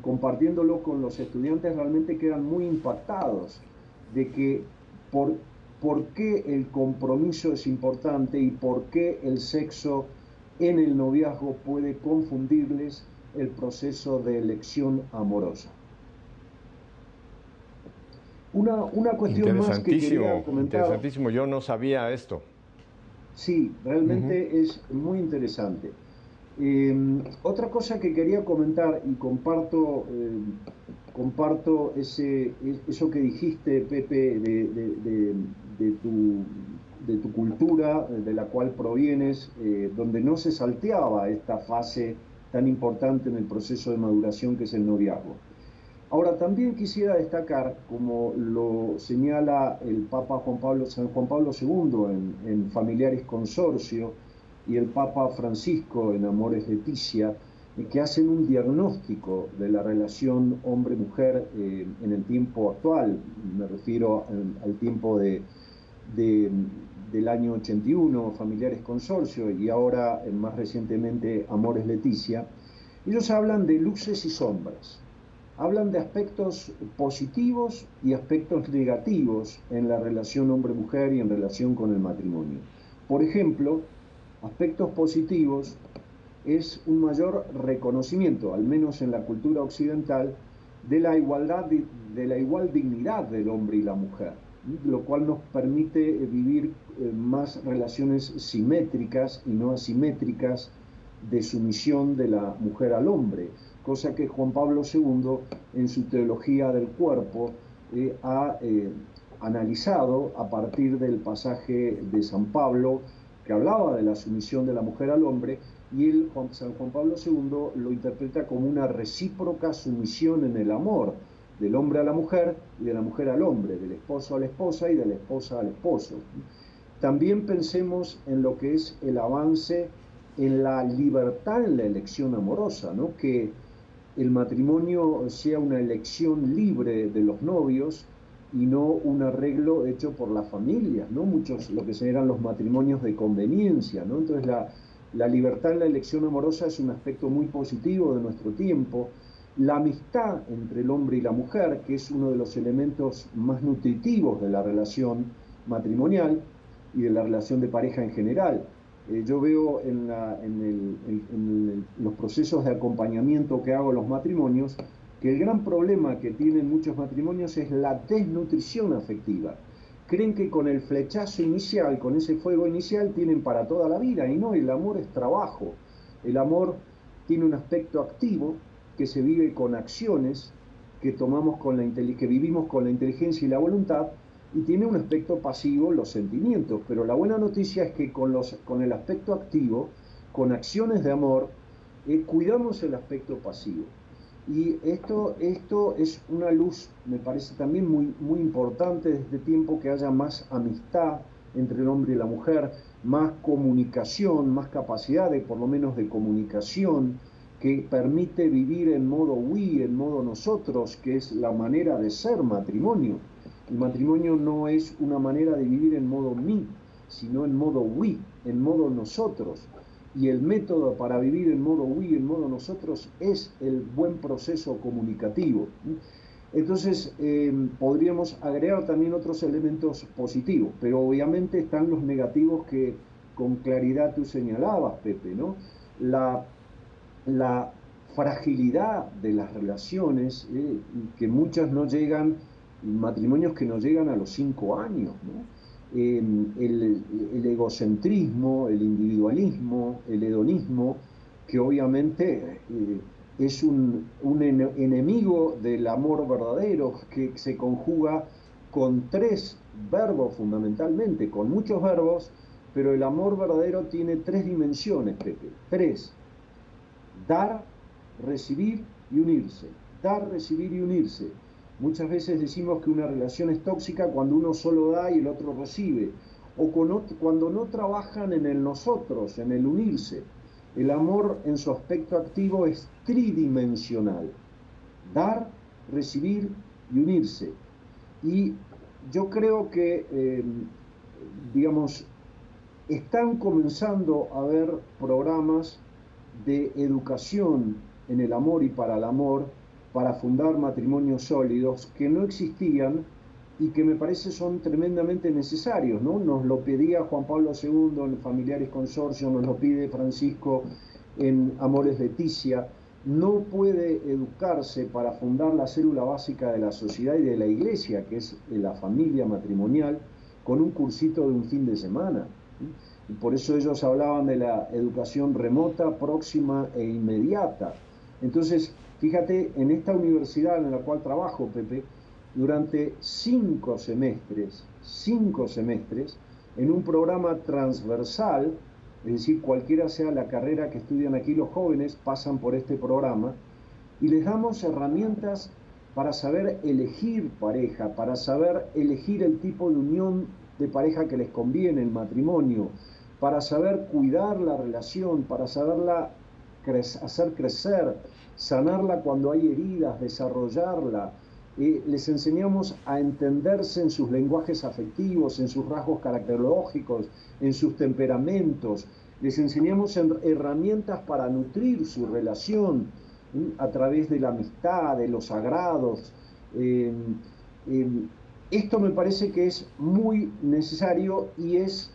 [SPEAKER 2] compartiéndolo con los estudiantes realmente quedan muy impactados de que por, por qué el compromiso es importante y por qué el sexo en el noviazgo puede confundirles el proceso de elección amorosa.
[SPEAKER 1] Una, una cuestión más que quería comentar. Interesantísimo, yo no sabía esto.
[SPEAKER 2] Sí, realmente es muy interesante. Em, otra cosa que quería comentar y comparto, em, comparto ese, eso que dijiste, Pepe, de tu de tu cultura, de la cual provienes, eh, donde no se salteaba esta fase tan importante en el proceso de maduración que es el noviazgo. Ahora, también quisiera destacar, como lo señala el Papa Juan Pablo, San Juan Pablo II en, Familiares Consorcio y el Papa Francisco en Amores Leticia, eh, que hacen un diagnóstico de la relación hombre-mujer eh, en el tiempo actual, me refiero al, tiempo de, del año 81, Familiares Consorcio, y ahora eh, más recientemente Amores Leticia, ellos hablan de luces y sombras, hablan de aspectos positivos y aspectos negativos en la relación hombre-mujer y en relación con el matrimonio. Por ejemplo, aspectos positivos es un mayor reconocimiento, al menos en la cultura occidental, de la igualdad, de la igual dignidad del hombre y la mujer lo cual nos permite eh, vivir eh, más relaciones simétricas y no asimétricas de sumisión de la mujer al hombre, cosa que Juan Pablo II en su teología del cuerpo eh, ha analizado a partir del pasaje de San Pablo que hablaba de la sumisión de la mujer al hombre y él, San Juan Pablo II, lo interpreta como una recíproca sumisión en el amor, del hombre a la mujer y de la mujer al hombre, del esposo a la esposa y de la esposa al esposo. También pensemos en lo que es el avance en la libertad en la elección amorosa, ¿no? que el matrimonio sea una elección libre de los novios y no un arreglo hecho por las familias, ¿no? Muchos lo que se eran los matrimonios de conveniencia, ¿no? Entonces la, la libertad en la elección amorosa es un aspecto muy positivo de nuestro tiempo la amistad entre el hombre y la mujer, que es uno de los elementos más nutritivos de la relación matrimonial y de la relación de pareja en general. Eh, yo veo en, los procesos de acompañamiento que hago a los matrimonios que el gran problema que tienen muchos matrimonios es la desnutrición afectiva. Creen que con el flechazo inicial, con ese fuego inicial, tienen para toda la vida y no, el amor es trabajo. El amor tiene un aspecto activo que se vive con acciones que tomamos con la que vivimos con la inteligencia y la voluntad y tiene un aspecto pasivo los sentimientos, pero la buena noticia es que con, los, con el aspecto activo, con acciones de amor, eh, cuidamos el aspecto pasivo. Y esto, esto es una luz, me parece también muy, muy importante desde tiempo que haya más amistad entre el hombre y la mujer, más comunicación, más capacidad por lo menos de comunicación, que permite vivir en modo we, en modo nosotros, que es la manera de ser matrimonio. El matrimonio no es una manera de vivir en modo me, sino en modo we, en modo nosotros. Y el método para vivir en modo we, en modo nosotros, es el buen proceso comunicativo. Entonces, eh, podríamos agregar también otros elementos positivos, pero obviamente están los negativos que con claridad tú señalabas, Pepe, ¿no? La la fragilidad de las relaciones, eh, que muchas no llegan, matrimonios que no llegan a los cinco años, el, egocentrismo, el individualismo, el hedonismo, que obviamente eh, es un, un enemigo del amor verdadero, que se conjuga con tres verbos fundamentalmente, con muchos verbos, pero el amor verdadero tiene tres dimensiones, Pepe, tres dar, recibir y unirse. Dar, recibir y unirse. Muchas veces decimos que una relación es tóxica cuando uno solo da y el otro recibe, o cuando no trabajan en el nosotros, en el unirse. El amor en su aspecto activo es tridimensional. Dar, recibir y unirse. Y yo creo que, eh, digamos, están comenzando a haber programas de educación en el amor y para el amor para fundar matrimonios sólidos que no existían y que me parece son tremendamente necesarios, ¿no? Nos lo pedía Juan Pablo II en Familiares Consorcio, nos lo pide Francisco en Amores Leticia. No puede educarse para fundar la célula básica de la sociedad y de la iglesia, que es la familia matrimonial, con un cursito de un fin de semana por eso ellos hablaban de la educación remota, próxima e inmediata. Entonces, fíjate, en esta universidad en la cual trabajo, Pepe, durante cinco semestres, cinco semestres, en un programa transversal, es decir, cualquiera sea la carrera que estudian aquí los jóvenes, pasan por este programa, y les damos herramientas para saber elegir pareja, para saber elegir el tipo de unión de pareja que les conviene, el matrimonio, para saber cuidar la relación, para saberla hacer crecer, sanarla cuando hay heridas, desarrollarla. Les enseñamos a entenderse en sus lenguajes afectivos, en sus rasgos caracterológicos, en sus temperamentos. Les enseñamos herramientas para nutrir su relación a través de la amistad, de los sagrados. Em, em, esto me parece que es muy necesario y es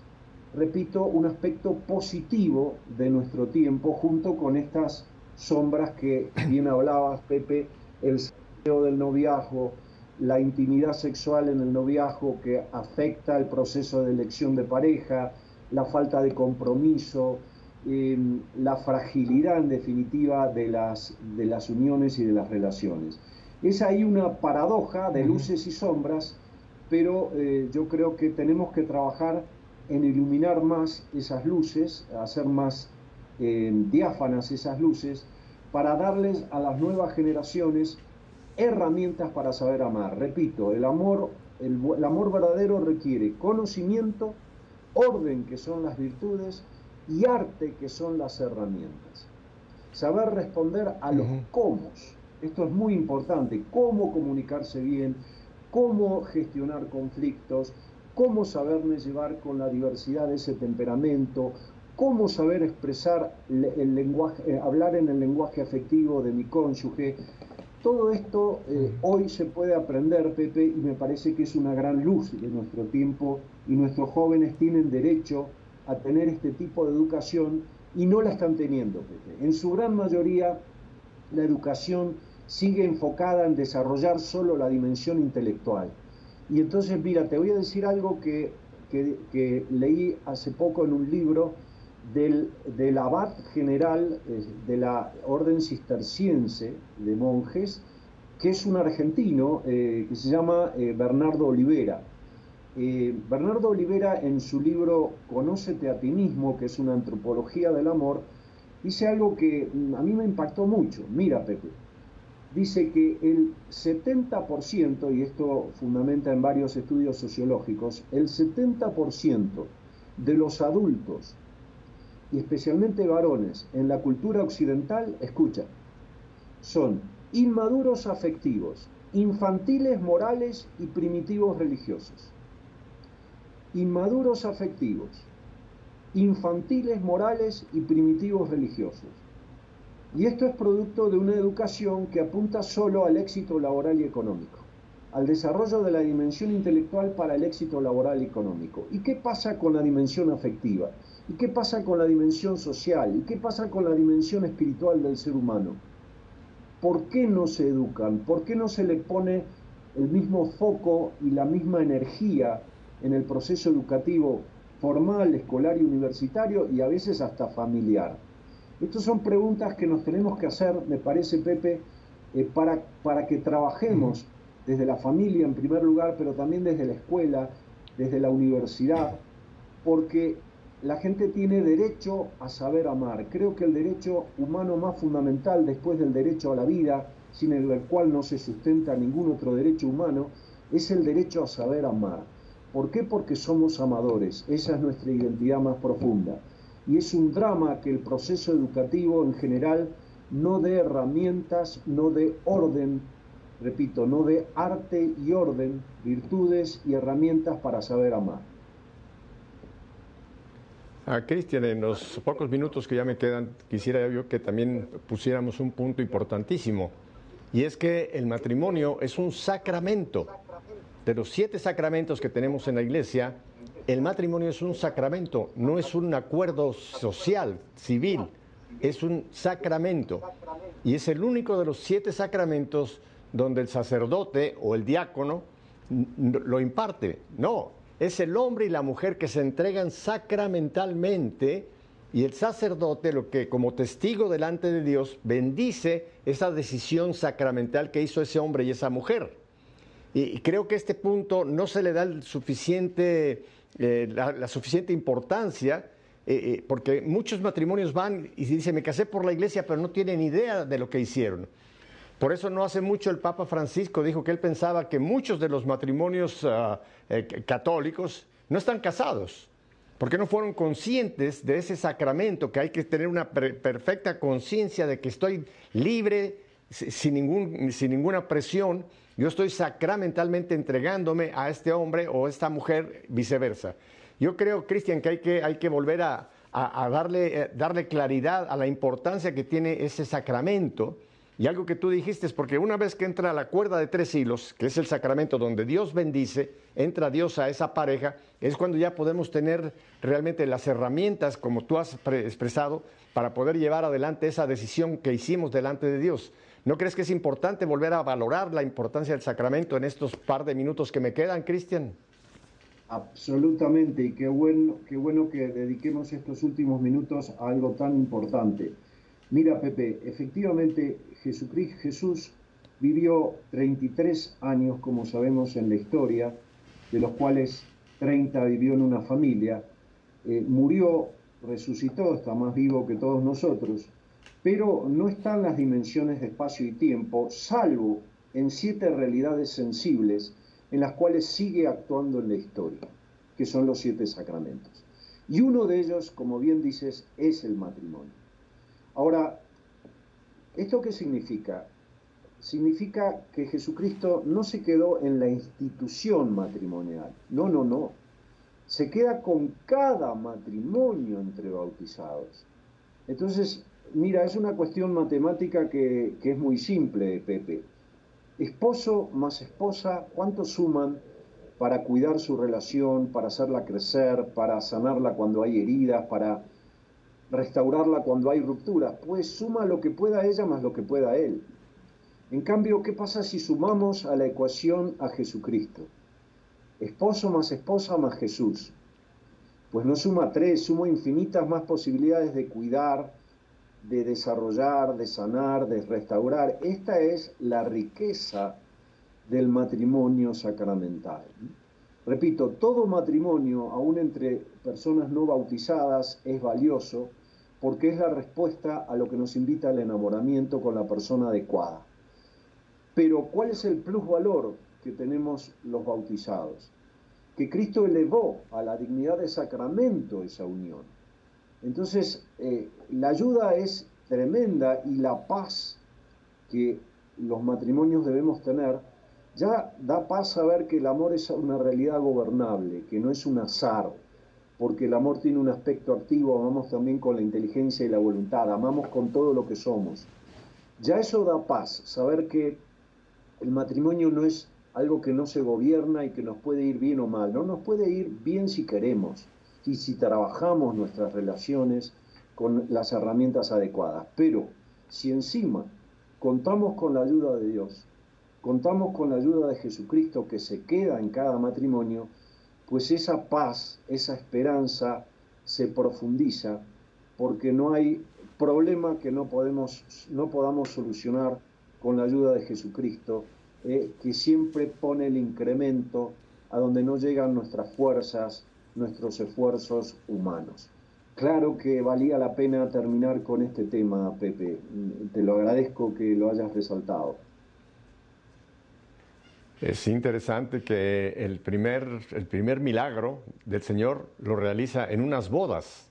[SPEAKER 2] repito, un aspecto positivo de nuestro tiempo junto con estas sombras que bien hablabas, Pepe, el deseo del noviazgo, la intimidad sexual en el noviazgo que afecta el proceso de elección de pareja, la falta de compromiso, em, la fragilidad en definitiva de las, de las uniones y de las relaciones. Es ahí una paradoja de luces y sombras, pero eh, yo creo que tenemos que trabajar en iluminar más esas luces, hacer más eh, diáfanas esas luces, para darles a las nuevas generaciones herramientas para saber amar. Repito, el amor, el, amor verdadero requiere conocimiento, orden, que son las virtudes, y arte, que son las herramientas. Saber responder a los cómo. Esto es muy importante, cómo comunicarse bien, cómo gestionar conflictos, cómo saberme llevar con la diversidad de ese temperamento, cómo saber expresar el lenguaje, eh, hablar en el lenguaje afectivo de mi cónyuge. Todo esto eh, hoy se puede aprender, Pepe, y me parece que es una gran luz de nuestro tiempo y nuestros jóvenes tienen derecho a tener este tipo de educación y no la están teniendo, En su gran mayoría, la educación sigue enfocada en desarrollar solo la dimensión intelectual. Y entonces, mira, te voy a decir algo que, que, leí hace poco en un libro del, del abad general eh, de la orden cisterciense de monjes, que es un argentino eh, que se llama eh, Bernardo Olivera. Bernardo Olivera en su libro Conócete a ti mismo, que es una antropología del amor, dice algo que mm, a mí me impactó mucho. Mira, Pepe, dice que el 70%, y esto fundamenta en varios estudios sociológicos, el 70% de los adultos, y especialmente varones, en la cultura occidental, escucha, son inmaduros afectivos, infantiles morales y primitivos religiosos. Inmaduros afectivos, infantiles morales y primitivos religiosos y esto es producto de una educación que apunta solo al éxito laboral y económico, al desarrollo de la dimensión intelectual para el éxito laboral y económico. ¿Y qué pasa con la dimensión afectiva? ¿Y qué pasa con la dimensión social? ¿Y qué pasa con la dimensión espiritual del ser humano? ¿Por qué no se educan? ¿Por qué no se le pone el mismo foco y la misma energía en el proceso educativo formal, escolar y universitario y a veces hasta familiar? Estas son preguntas que nos tenemos que hacer, me parece, Pepe, eh, para, para que trabajemos desde la familia en primer lugar, pero también desde la escuela, desde la universidad, porque la gente tiene derecho a saber amar. Creo que el derecho humano más fundamental después del derecho a la vida, sin el cual no se sustenta ningún otro derecho humano, es el derecho a saber amar. ¿Por qué? Porque somos amadores. Esa es nuestra identidad más profunda y es un drama que el proceso educativo en general no dé herramientas, no dé orden, repito, no dé arte y orden, virtudes y herramientas para saber amar.
[SPEAKER 1] Ah, Cristian, en los pocos minutos que ya me quedan, quisiera yo que también pusiéramos un punto importantísimo, y es que el matrimonio es un sacramento. De los siete sacramentos que tenemos en la iglesia, el matrimonio es un sacramento, no es un acuerdo social, civil, es un sacramento. Y es el único de los siete sacramentos donde el sacerdote o el diácono lo imparte. No, es el hombre y la mujer que se entregan sacramentalmente y el sacerdote lo que como testigo delante de Dios bendice esa decisión sacramental que hizo ese hombre y esa mujer. Y creo que este punto no se le da el suficiente eh, la, suficiente importancia, eh, eh, porque muchos matrimonios van y dicen, me casé por la iglesia, pero no tienen idea de lo que hicieron. Por eso no hace mucho el Papa Francisco dijo que él pensaba que muchos de los matrimonios ah, católicos no están casados, porque no fueron conscientes de ese sacramento, que hay que tener una perfecta conciencia de que estoy libre, sin, ningún, sin ninguna presión, yo estoy sacramentalmente entregándome a este hombre o esta mujer, viceversa. Yo creo, Cristian, que hay que, hay que volver a, darle, eh, darle claridad a la importancia que tiene ese sacramento. Y algo que tú dijiste es porque una vez que entra la cuerda de tres hilos, que es el sacramento donde Dios bendice, entra Dios a esa pareja, es cuando ya podemos tener realmente las herramientas, como tú has expresado, para poder llevar adelante esa decisión que hicimos delante de Dios. ¿No crees que es importante volver a valorar la importancia del sacramento en estos par de minutos que me quedan, Cristian?
[SPEAKER 2] Absolutamente, y qué bueno, qué bueno que dediquemos estos últimos minutos a algo tan importante. Mira, Pepe, efectivamente Jesucristo, Jesús vivió 33 años, como sabemos en la historia, de los cuales 30 vivió en una familia, eh, murió, resucitó, está más vivo que todos nosotros, pero no están las dimensiones de espacio y tiempo, salvo en siete realidades sensibles en las cuales sigue actuando en la historia, que son los siete sacramentos. Y uno de ellos, como bien dices, es el matrimonio. Ahora, ¿esto qué significa? Significa que Jesucristo no se quedó en la institución matrimonial. No, no, no. Se queda con cada matrimonio entre bautizados. Entonces, Mira, es una cuestión matemática que, es muy simple, Pepe. Esposo más esposa, ¿cuánto suman? para cuidar su relación, para hacerla crecer, para sanarla cuando hay heridas, para restaurarla cuando hay rupturas. Pues suma lo que pueda ella más lo que pueda él. En cambio, ¿qué pasa si sumamos a la ecuación a Jesucristo? Esposo más esposa más Jesús. Pues no suma tres, suma infinitas más posibilidades de cuidar, de desarrollar, de sanar, de restaurar. Esta es la riqueza del matrimonio sacramental. Repito, todo matrimonio, aún entre personas no bautizadas, es valioso porque es la respuesta a lo que nos invita al enamoramiento con la persona adecuada. Pero ¿cuál es el plusvalor que tenemos los bautizados? Que Cristo elevó a la dignidad de sacramento esa unión. Entonces, eh, la ayuda es tremenda y la paz que los matrimonios debemos tener ya da paz saber que el amor es una realidad gobernable, que no es un azar, porque el amor tiene un aspecto activo, amamos también con la inteligencia y la voluntad, amamos con todo lo que somos. Ya eso da paz, saber que el matrimonio no es algo que no se gobierna y que nos puede ir bien o mal, no nos puede ir bien si queremos y si trabajamos nuestras relaciones con las herramientas adecuadas. Pero si encima contamos con la ayuda de Dios, contamos con la ayuda de Jesucristo que se queda en cada matrimonio, pues esa paz, esa esperanza se profundiza porque no hay problema que no, podemos, no podamos solucionar con la ayuda de Jesucristo, eh, que siempre pone el incremento a donde no llegan nuestras fuerzas, nuestros esfuerzos humanos. Claro que valía la pena terminar con este tema, Pepe. Te lo agradezco que lo hayas resaltado.
[SPEAKER 1] Es interesante que el primer, el primer milagro del Señor lo realiza en unas bodas.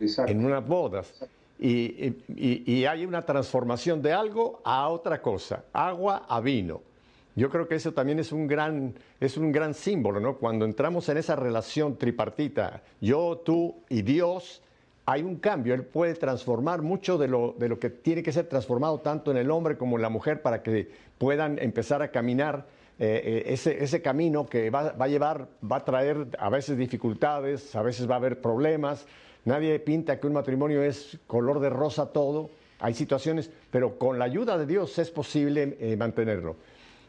[SPEAKER 1] Exacto. En unas bodas. Y, y, hay una transformación de algo a otra cosa, agua a vino. Yo creo que eso también es un gran, es un gran símbolo, ¿no? Cuando entramos en esa relación tripartita, yo, tú y Dios, hay un cambio. Él puede transformar mucho de lo, de lo que tiene que ser transformado tanto en el hombre como en la mujer para que puedan empezar a caminar eh, eh, ese, ese, camino que va, va, a llevar, va a traer a veces dificultades, a veces va a haber problemas. Nadie pinta que un matrimonio es color de rosa todo. Hay situaciones, pero con la ayuda de Dios es posible eh, mantenerlo.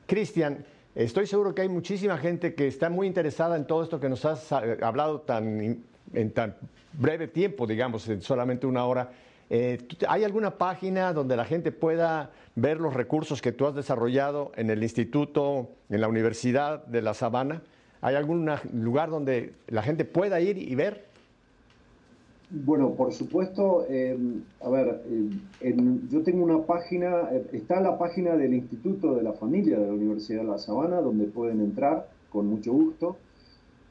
[SPEAKER 1] Cristian, estoy seguro que hay muchísima gente que está muy interesada en todo esto que nos has hablado tan, en tan breve tiempo, digamos, en solamente una hora. Eh, ¿Hay alguna página donde la gente pueda ver los recursos que tú has desarrollado en el instituto, en la Universidad de La Sabana? ¿Hay algún lugar donde la gente pueda ir y ver?
[SPEAKER 2] Bueno, por supuesto, em, a ver, em, yo tengo una página, eh, está la página del Instituto de la Familia de la Universidad de La Sabana, donde pueden entrar con mucho gusto.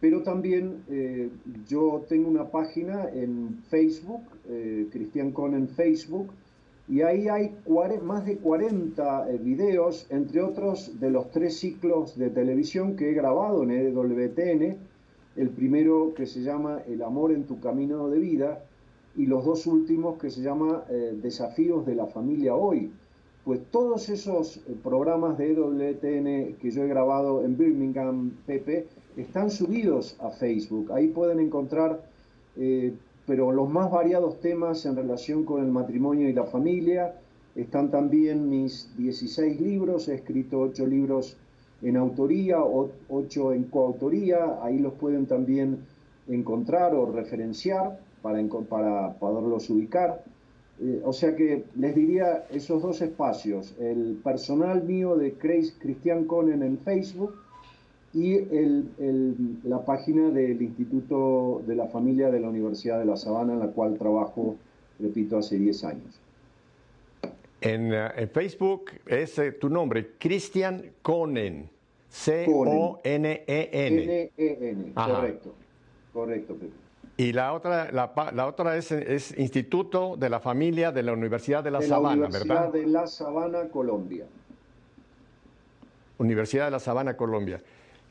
[SPEAKER 2] Pero también eh, yo tengo una página en Facebook, eh, Cristian Con en Facebook, y ahí hay más de 40 eh, videos, entre otros de los tres ciclos de televisión que he grabado en EWTN, el primero que se llama El amor en tu camino de vida, y los dos últimos que se llama Desafíos de la familia hoy. Pues todos esos programas de EWTN que yo he grabado en Birmingham, Pepe, están subidos a Facebook. Ahí pueden encontrar, eh, pero los más variados temas en relación con el matrimonio y la familia. Están también mis 16 libros, he escrito 8 libros en autoría, 8 en coautoría, ahí los pueden también encontrar o referenciar para, para poderlos ubicar. Eh, o sea que les diría esos dos espacios, el personal mío de Cristian Conen en Facebook y el, la página del Instituto de la Familia de la Universidad de La Sabana, en la cual trabajo, repito, hace 10 años.
[SPEAKER 1] En, eh, Facebook es eh, tu nombre, Cristian Conen. C-O-N-E-N.
[SPEAKER 2] N-E-N, correcto. Correcto, Pepe.
[SPEAKER 1] Y la otra, la, la, otra es, es, Instituto de la Familia de la Universidad de La Sabana, ¿verdad?
[SPEAKER 2] Universidad de La Sabana, Colombia.
[SPEAKER 1] Universidad de La Sabana, Colombia.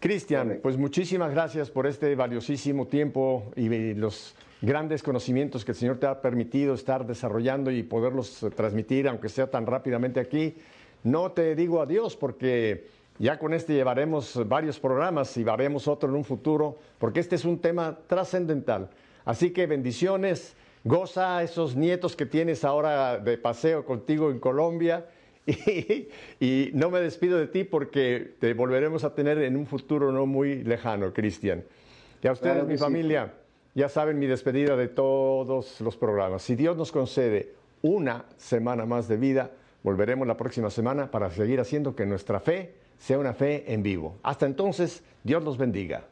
[SPEAKER 1] Cristian, pues muchísimas gracias por este valiosísimo tiempo y los grandes conocimientos que el Señor te ha permitido estar desarrollando y poderlos transmitir, aunque sea tan rápidamente aquí. No te digo adiós porque Ya con este llevaremos varios programas y haremos otro en un futuro, porque este es un tema trascendental. Así que bendiciones, goza a esos nietos que tienes ahora de paseo contigo en Colombia. Y, no me despido de ti porque te volveremos a tener en un futuro no muy lejano, Cristian. Y a ustedes, mi familia, ya saben mi despedida de todos los programas. Si Dios nos concede una semana más de vida, volveremos la próxima semana para seguir haciendo que nuestra fe sea una fe en vivo. Hasta entonces, Dios los bendiga.